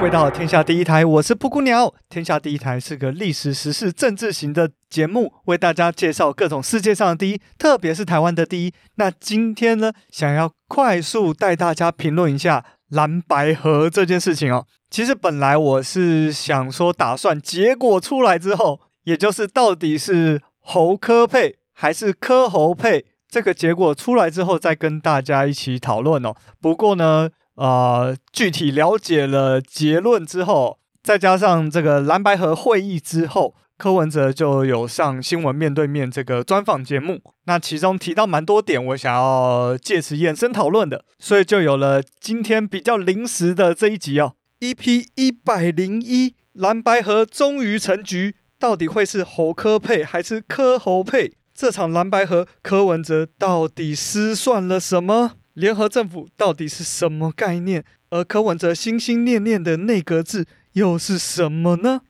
回到天下第一台，我是布谷鸟。天下第一台是个历史、时事、政治型的节目，为大家介绍各种世界上的第一，特别是台湾的第一。那今天呢，想要快速带大家评论一下蓝白河这件事情哦。其实本来我是想说，打算结果出来之后，也就是到底是侯科配还是科侯配，这个结果出来之后再跟大家一起讨论哦。不过呢。呃，具体了解了结论之后，再加上这个蓝白河会议之后，柯文哲就有上新闻面对面这个专访节目。那其中提到蛮多点，我想要借此延伸讨论的，所以就有了今天比较临时的这一集哦。EP 一百零一，蓝白河终于成局，到底会是侯柯配还是柯侯配？这场蓝白河，柯文哲到底失算了什么？联合政府到底是什么概念？而柯文哲心心念念的内阁制又是什么呢？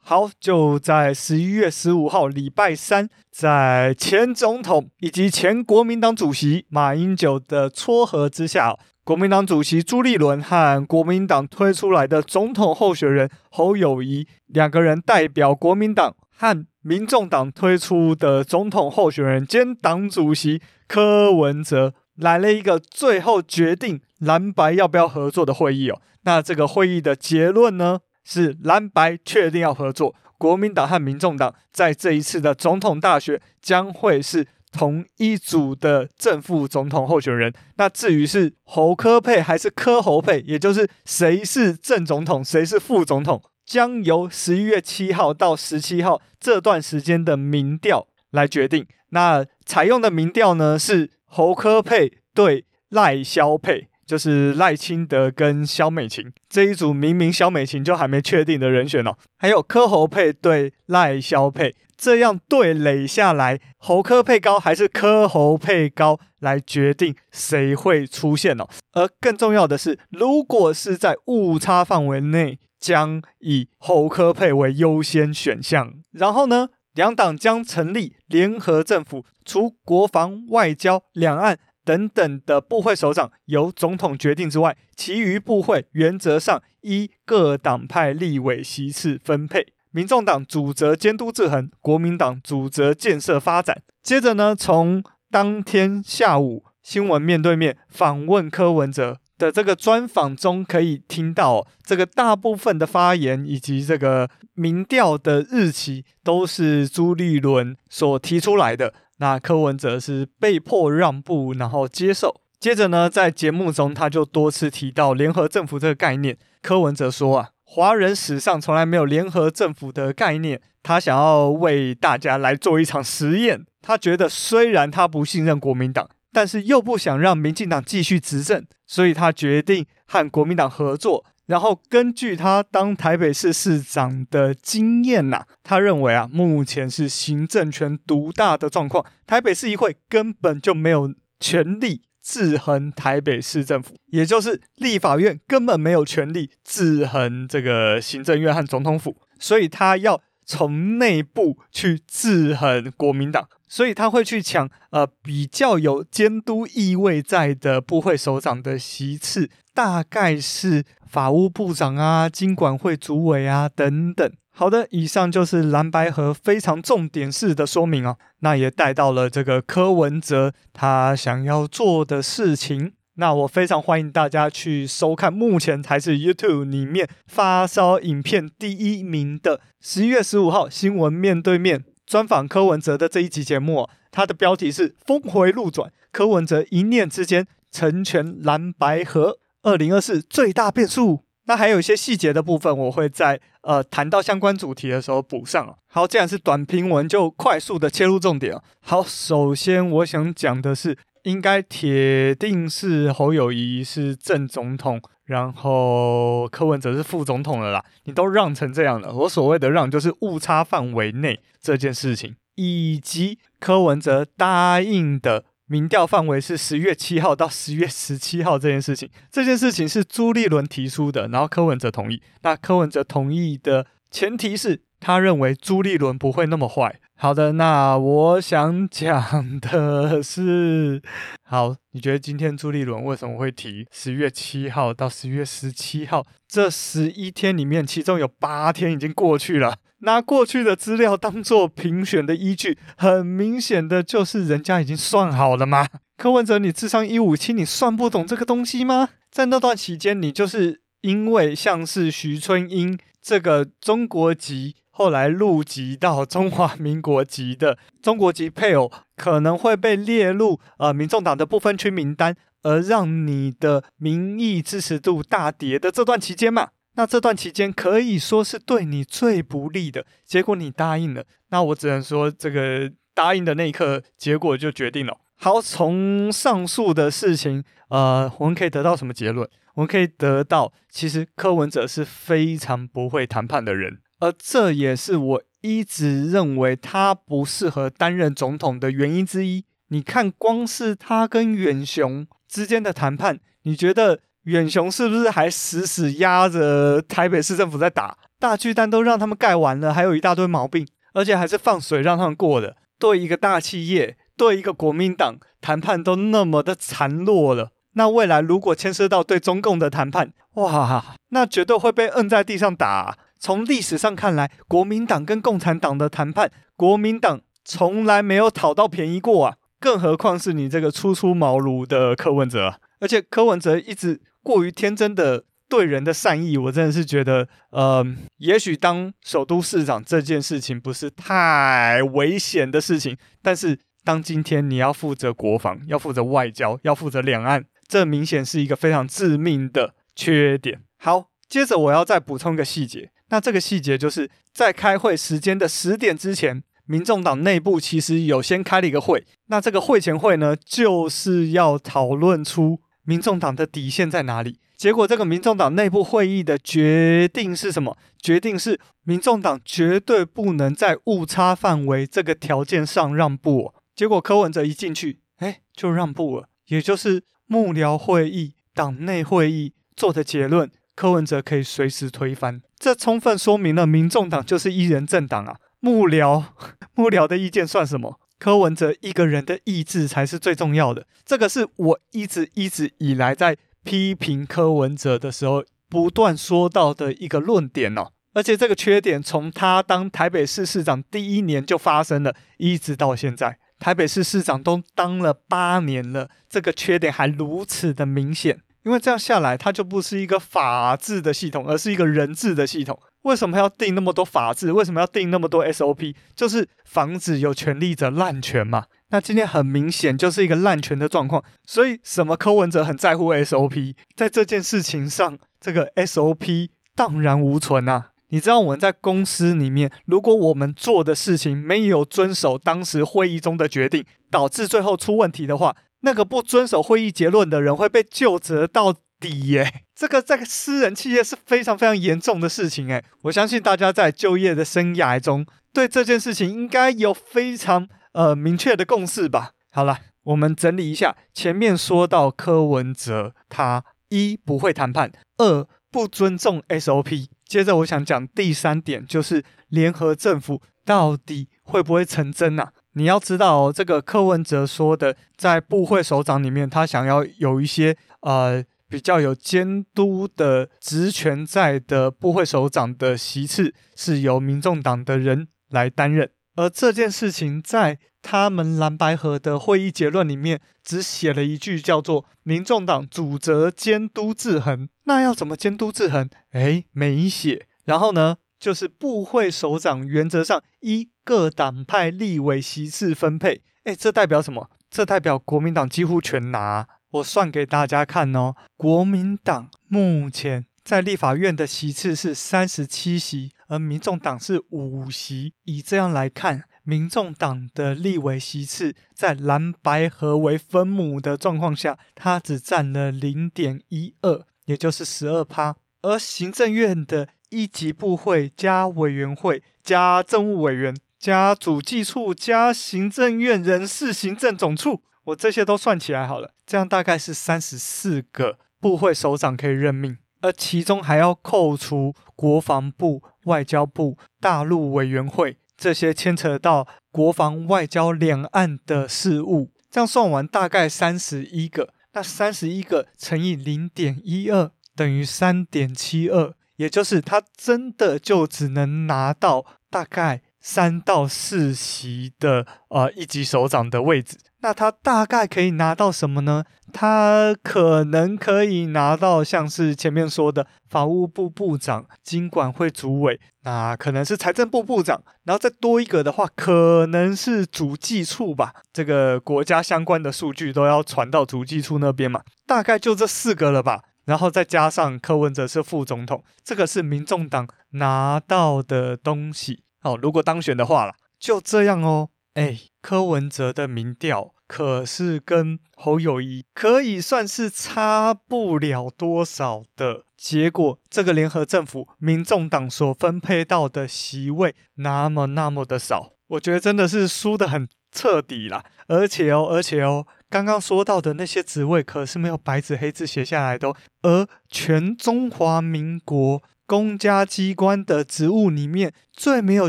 好，就在十一月十五号礼拜三，在前总统以及前国民党主席马英九的撮合之下，国民党主席朱立伦和国民党推出来的总统候选人侯友宜两个人代表国民党和民众党推出的总统候选人兼党主席柯文哲。来了一个最后决定蓝白要不要合作的会议哦。那这个会议的结论呢，是蓝白确定要合作，国民党和民众党在这一次的总统大选将会是同一组的正副总统候选人。那至于是侯柯配还是柯侯配，也就是谁是正总统，谁是副总统，将由十一月七号到十七号这段时间的民调来决定。那采用的民调呢是。侯柯配对赖萧配，就是赖清德跟萧美琴这一组，明明萧美琴就还没确定的人选哦。还有柯侯配对赖萧配，这样对垒下来，侯柯配高还是柯侯配高，来决定谁会出现哦。而更重要的是，如果是在误差范围内，将以侯科配为优先选项。然后呢，两党将成立联合政府。除国防、外交、两岸等等的部会首长由总统决定之外，其余部会原则上依各党派立委席次分配。民众党主责监督制衡，国民党主责建设发展。接着呢，从当天下午新闻面对面访问柯文哲的这个专访中，可以听到，这个大部分的发言以及这个民调的日期都是朱立伦所提出来的。那柯文哲是被迫让步，然后接受。接着呢，在节目中他就多次提到联合政府这个概念。柯文哲说啊，华人史上从来没有联合政府的概念。他想要为大家来做一场实验。他觉得虽然他不信任国民党，但是又不想让民进党继续执政，所以他决定和国民党合作。然后根据他当台北市市长的经验呐、他认为啊，目前是行政权独大的状况，台北市议会根本就没有权力制衡台北市政府，也就是立法院根本没有权力制衡这个行政院和总统府，所以他要从内部去制衡国民党，所以他会去抢呃比较有监督意味在的部会首长的席次，大概是。法务部长啊，金管会主委啊，等等。好的，以上就是蓝白河非常重点式的说明啊。那也带到了这个柯文哲他想要做的事情。那我非常欢迎大家去收看，目前才是 YouTube 里面发烧影片第一名的十一月十五号新闻面对面专访柯文哲的这一集节目啊。它的标题是峰回路转，柯文哲一念之间成全蓝白合。二零二四最大变数，那还有一些细节的部分，我会在呃谈到相关主题的时候补上。好，既然是短评文，就快速的切入重点。好，首先我想讲的是，应该铁定是侯友谊是正总统，然后柯文哲是副总统了啦。你都让成这样了，我所谓的让就是误差范围内这件事情，以及柯文哲答应的。民调范围是十月七号到十月十七号这件事情，这件事情是朱立伦提出的，然后柯文哲同意。那柯文哲同意的前提是他认为朱立伦不会那么坏。好的，那我想讲的是，好，你觉得今天朱立伦为什么会提十月七号到十月十七号这十一天里面，其中有八天已经过去了？拿过去的资料当做评选的依据，很明显的就是人家已经算好了吗？柯文哲，你智商一五七，你算不懂这个东西吗？在那段期间，你就是因为像是徐春英这个中国籍。后来入籍到中华民国籍的中国籍配偶可能会被列入呃民众党的不分区名单，而让你的民意支持度大跌的这段期间嘛，那这段期间可以说是对你最不利的。结果你答应了，那我只能说这个答应的那一刻，结果就决定了。好，从上述的事情，呃，我们可以得到什么结论？我们可以得到，其实柯文哲是非常不会谈判的人。而这也是我一直认为他不适合担任总统的原因之一。你看，光是他跟远雄之间的谈判，你觉得远雄是不是还死死压着台北市政府在打？大巨蛋都让他们盖完了，还有一大堆毛病，而且还是放水让他们过的。对一个大企业，对一个国民党谈判都那么的残弱了，那未来如果牵涉到对中共的谈判，哇，那绝对会被摁在地上打。从历史上看来，国民党跟共产党的谈判，国民党从来没有讨到便宜过啊！更何况是你这个初出茅庐的柯文哲，而且柯文哲一直过于天真的对人的善意，我真的是觉得，呃，也许当首都市长这件事情不是太危险的事情，但是当今天你要负责国防，要负责外交，要负责两岸，这明显是一个非常致命的缺点。好，接着我要再补充一个细节。那这个细节就是在开会时间的十点之前，民众党内部其实有先开了一个会。那这个会前会呢，就是要讨论出民众党的底线在哪里。结果这个民众党内部会议的决定是什么？决定是民众党绝对不能在误差范围这个条件上让步哦。结果柯文哲一进去，哎，就让步了。也就是幕僚会议、党内会议做的结论，柯文哲可以随时推翻。这充分说明了民众党就是一人政党啊！幕僚 幕僚的意见算什么？柯文哲一个人的意志才是最重要的。这个是我一直一直以来在批评柯文哲的时候不断说到的一个论点哦。而且这个缺点从他当台北市市长第一年就发生了，一直到现在，台北市市长都当了八年了，这个缺点还如此的明显。因为这样下来，它就不是一个法治的系统，而是一个人治的系统。为什么要定那么多法治？为什么要定那么多 SOP？就是防止有权力者滥权嘛。那今天很明显就是一个滥权的状况。所以，什么柯文哲很在乎 SOP，在这件事情上，这个 SOP 荡然无存啊！你知道我们在公司里面，如果我们做的事情没有遵守当时会议中的决定，导致最后出问题的话，那个不遵守会议结论的人会被就责到底耶，这个在私人企业是非常非常严重的事情诶，我相信大家在就业的生涯中，对这件事情应该有非常呃明确的共识吧。好了，我们整理一下，前面说到柯文哲，他一不会谈判，二不尊重 SOP，接着我想讲第三点，就是联合政府到底会不会成真啊？你要知道哦，这个柯文哲说的，在部会首长里面，他想要有一些呃比较有监督的职权在的部会首长的席次，是由民众党的人来担任。而这件事情在他们蓝白合的会议结论里面，只写了一句叫做“民众党主责监督制衡”。那要怎么监督制衡？诶，没写。然后呢，就是部会首长原则上一各党派立委席次分配，诶，这代表什么？这代表国民党几乎全拿。我算给大家看哦，国民党目前在立法院的席次是三十七席，而民众党是五席。以这样来看，民众党的立委席次在蓝白合为分母的状况下，它只占了零点一二，也就是十二趴。而行政院的一级部会加委员会加政务委员加主计处加行政院人事行政总处，我这些都算起来好了，这样大概是三十四个部会首长可以任命。而其中还要扣除国防部、外交部、大陆委员会这些牵扯到国防、外交、两岸的事务。这样算完，大概三十一个。那三十一个乘以零点一二等于三点七二，也就是他真的就只能拿到大概三到四席的呃一级首长的位置。那他大概可以拿到什么呢？他可能可以拿到像是前面说的法务部部长、金管会主委，那可能是财政部部长，然后再多一个的话，可能是主计处吧。这个国家相关的数据都要传到主计处那边嘛，大概就这四个了吧。然后再加上柯文哲是副总统，这个是民众党拿到的东西。哦，如果当选的话啦，就这样哦。哎，柯文哲的民调。可是跟侯友宜可以算是差不了多少的结果。这个联合政府，民众党所分配到的席位那么那么的少，我觉得真的是输得很彻底啦。而且哦，而且哦，刚刚说到的那些职位可是没有白纸黑字写下来的哦。而全中华民国公家机关的职务里面最没有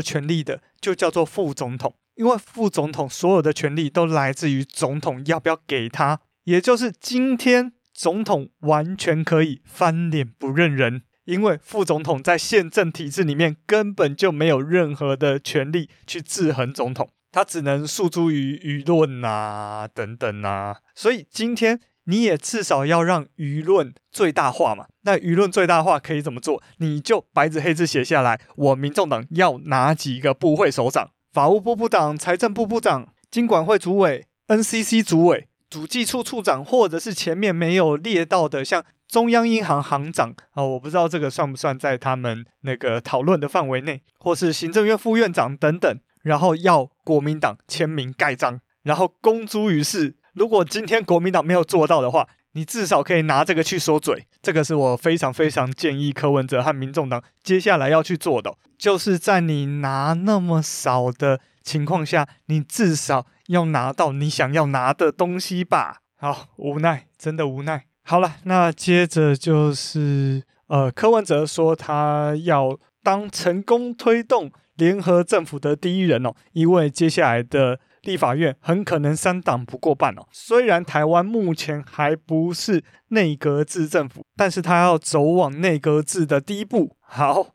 权力的，就叫做副总统。因为副总统所有的权力都来自于总统要不要给他，也就是今天总统完全可以翻脸不认人，因为副总统在宪政体制里面根本就没有任何的权力去制衡总统，他只能诉诸于舆论啊等等啊，所以今天你也至少要让舆论最大化嘛。那舆论最大化可以怎么做？你就白纸黑字写下来，我民众党要哪几个部会首长？法务部部长、财政部部长、经管会主委、NCC 主委、主计处处长，或者是前面没有列到的，像中央银行行长啊，我不知道这个算不算在他们那个讨论的范围内，或是行政院副院长等等，然后要国民党签名盖章，然后公诸于世。如果今天国民党没有做到的话，你至少可以拿这个去说嘴，这个是我非常非常建议柯文哲和民众党接下来要去做的，就是在你拿那么少的情况下，你至少要拿到你想要拿的东西吧。好，无奈，真的无奈。好了，那接着就是，呃，柯文哲说他要当成功推动联合政府的第一人哦，因为接下来的。立法院很可能三党不过半哦。虽然台湾目前还不是内阁制政府，但是他要走往内阁制的第一步。好，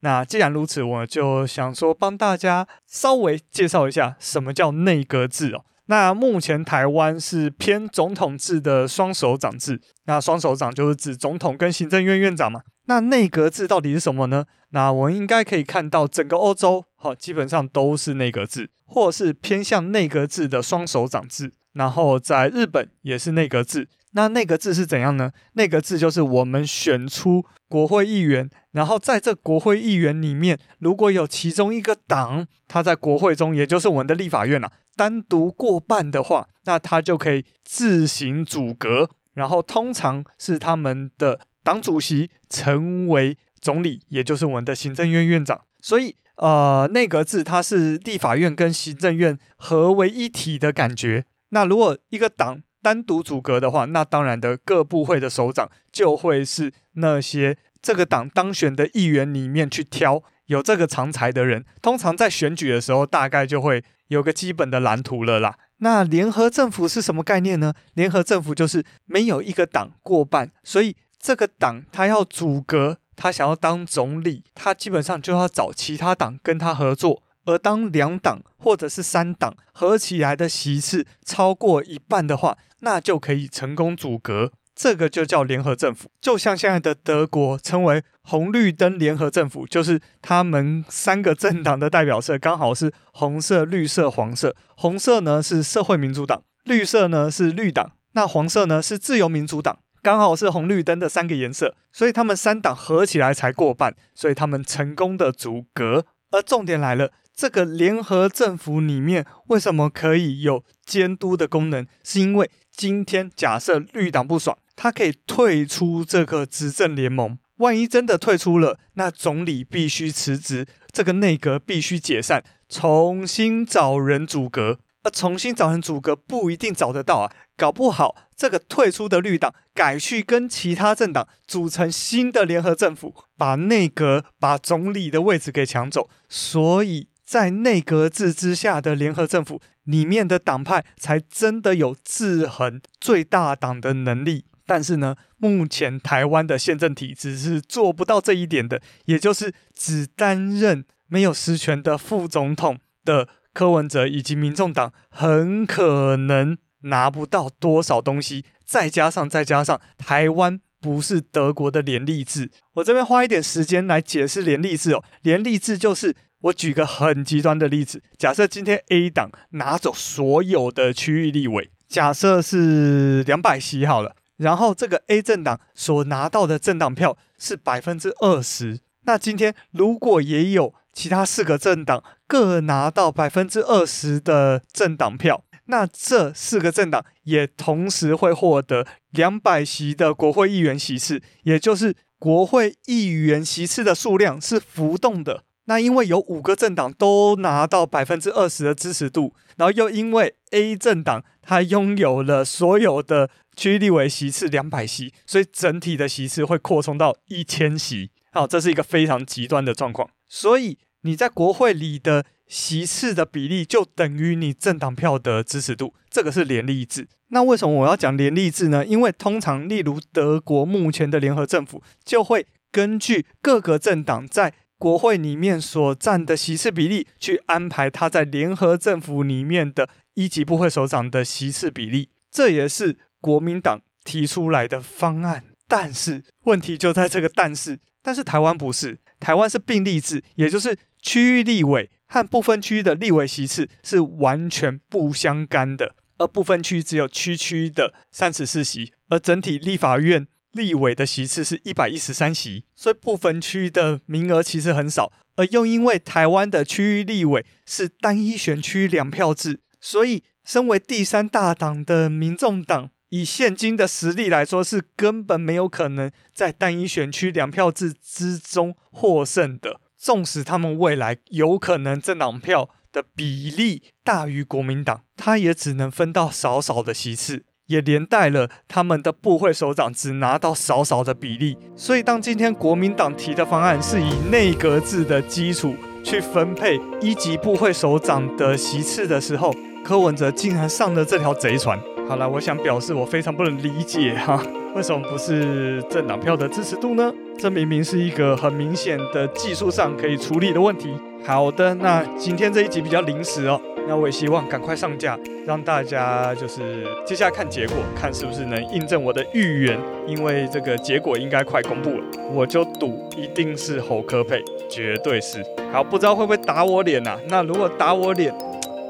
那既然如此，我就想说帮大家稍微介绍一下什么叫内阁制哦。那目前台湾是偏总统制的双首长制，那双首长就是指总统跟行政院院长嘛。那内阁制到底是什么呢？那我们应该可以看到，整个欧洲好，基本上都是内阁制，或是偏向内阁制的双手长制。然后在日本也是内阁制。那内阁制是怎样呢？内阁制就是我们选出国会议员，然后在这国会议员里面，如果有其中一个党，他在国会中，也就是我们的立法院啊，单独过半的话，那他就可以自行组阁，然后通常是他们的。党主席成为总理，也就是我们的行政院院长。所以，呃，内阁制它是立法院跟行政院合为一体的感觉。那如果一个党单独组阁的话，那当然的各部会的首长就会是那些这个党当选的议员里面去挑有这个长才的人。通常在选举的时候，大概就会有个基本的蓝图了啦。那联合政府是什么概念呢？联合政府就是没有一个党过半，所以。这个党他要组阁，他想要当总理，他基本上就要找其他党跟他合作。而当两党或者是三党合起来的席次超过一半的话，那就可以成功组阁。这个就叫联合政府。就像现在的德国称为红绿灯联合政府，就是他们三个政党的代表色刚好是红色、绿色、黄色。红色呢是社会民主党，绿色呢是绿党，那黄色呢是自由民主党。刚好是红绿灯的三个颜色，所以他们三党合起来才过半，所以他们成功的阻隔。而重点来了，这个联合政府里面为什么可以有监督的功能？是因为今天假设绿党不爽，他可以退出这个执政联盟。万一真的退出了，那总理必须辞职，这个内阁必须解散，重新找人组阁。而重新找人组阁不一定找得到啊，搞不好这个退出的绿党改去跟其他政党组成新的联合政府，把内阁、把总理的位置给抢走，所以在内阁制之下的联合政府里面的党派才真的有制衡最大党的能力。但是呢，目前台湾的宪政体制是做不到这一点的，也就是只担任没有实权的副总统的。柯文哲以及民众党很可能拿不到多少东西，再加上再加上台湾不是德国的联立制，我这边花一点时间来解释联立制哦。联立制就是我举个很极端的例子，假设今天 A 党拿走所有的区域立委，假设是两百席好了，然后这个 A 政党所拿到的政党票是百分之二十，那今天如果也有。其他四个政党各拿到百分之二十的政党票，那这四个政党也同时会获得两百席的国会议员席次，也就是国会议员席次的数量是浮动的。那因为有五个政党都拿到百分之二十的支持度，然后又因为 A 政党它拥有了所有的区立委席次两百席，所以整体的席次会扩充到一千席。好，这是一个非常极端的状况。所以你在国会里的席次的比例就等于你政党票的支持度，这个是联立制。那为什么我要讲联立制呢？因为通常，例如德国目前的联合政府就会根据各个政党在国会里面所占的席次比例去安排他在联合政府里面的一级部会首长的席次比例，这也是国民党提出来的方案。但是问题就在这个但是，但是台湾不是。台湾是并立制，也就是区域立委和不分区的立委席次是完全不相干的，而不分区只有区区的三十四席，而整体立法院立委的席次是一百一十三席，所以不分区的名额其实很少。而又因为台湾的区域立委是单一选区两票制，所以身为第三大党的民众党，以现今的实力来说，是根本没有可能在单一选区两票制之中获胜的。纵使他们未来有可能政党票的比例大于国民党，他也只能分到少少的席次，也连带了他们的部会首长只拿到少少的比例。所以，当今天国民党提的方案是以内阁制的基础去分配一级部会首长的席次的时候，柯文哲竟然上了这条贼船。好了，我想表示我非常不能理解哈，为什么不是政党票的支持度呢？这明明是一个很明显的技术上可以处理的问题。好的，那今天这一集比较临时哦，那我也希望赶快上架，让大家就是接下来看结果，看是不是能印证我的预言，因为这个结果应该快公布了，我就赌一定是侯柯配，绝对是。好，不知道会不会打我脸呐？那如果打我脸，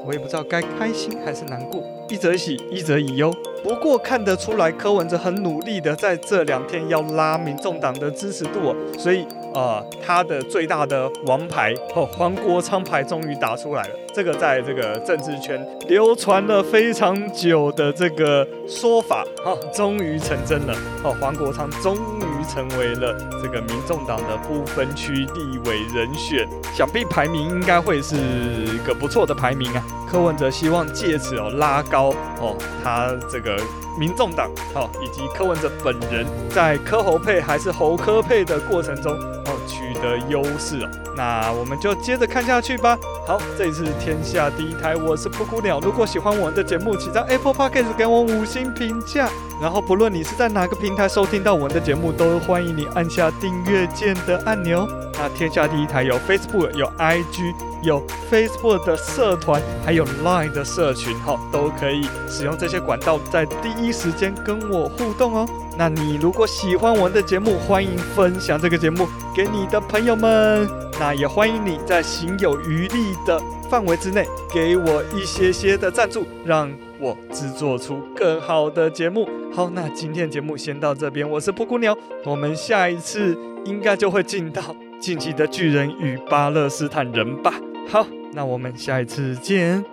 我也不知道该开心还是难过。一则喜，一则以忧。不过看得出来，柯文哲很努力的在这两天要拉民众党的支持度，所以呃，他的最大的王牌哦，黄国昌牌终于打出来了。这个在这个政治圈流传了非常久的这个说法，哦，终于成真了。哦，黄国昌终于成为了这个民众党的不分区立委人选，想必排名应该会是一个不错的排名啊。柯文哲希望借此哦拉高哦他这个民众党哦以及柯文哲本人在柯侯配还是侯柯配的过程中的优势哦。那我们就接着看下去吧。好，这里是天下第一台，我是布谷鸟。如果喜欢我们的节目，请在 Apple Podcast 给我五星评价。然后不论你是在哪个平台收听到我们的节目，都欢迎你按下订阅键的按钮。那天下第一台有 Facebook 有 IG。有 Facebook 的社团，还有 Line 的社群，哈，都可以使用这些管道，在第一时间跟我互动哦。那你如果喜欢我们的节目，欢迎分享这个节目给你的朋友们。那也欢迎你在行有余力的范围之内，给我一些些的赞助，让我制作出更好的节目。好，那今天节目先到这边，我是布谷鸟，我们下一次应该就会进到进击的巨人与巴勒斯坦人吧。好，那我们下一次见。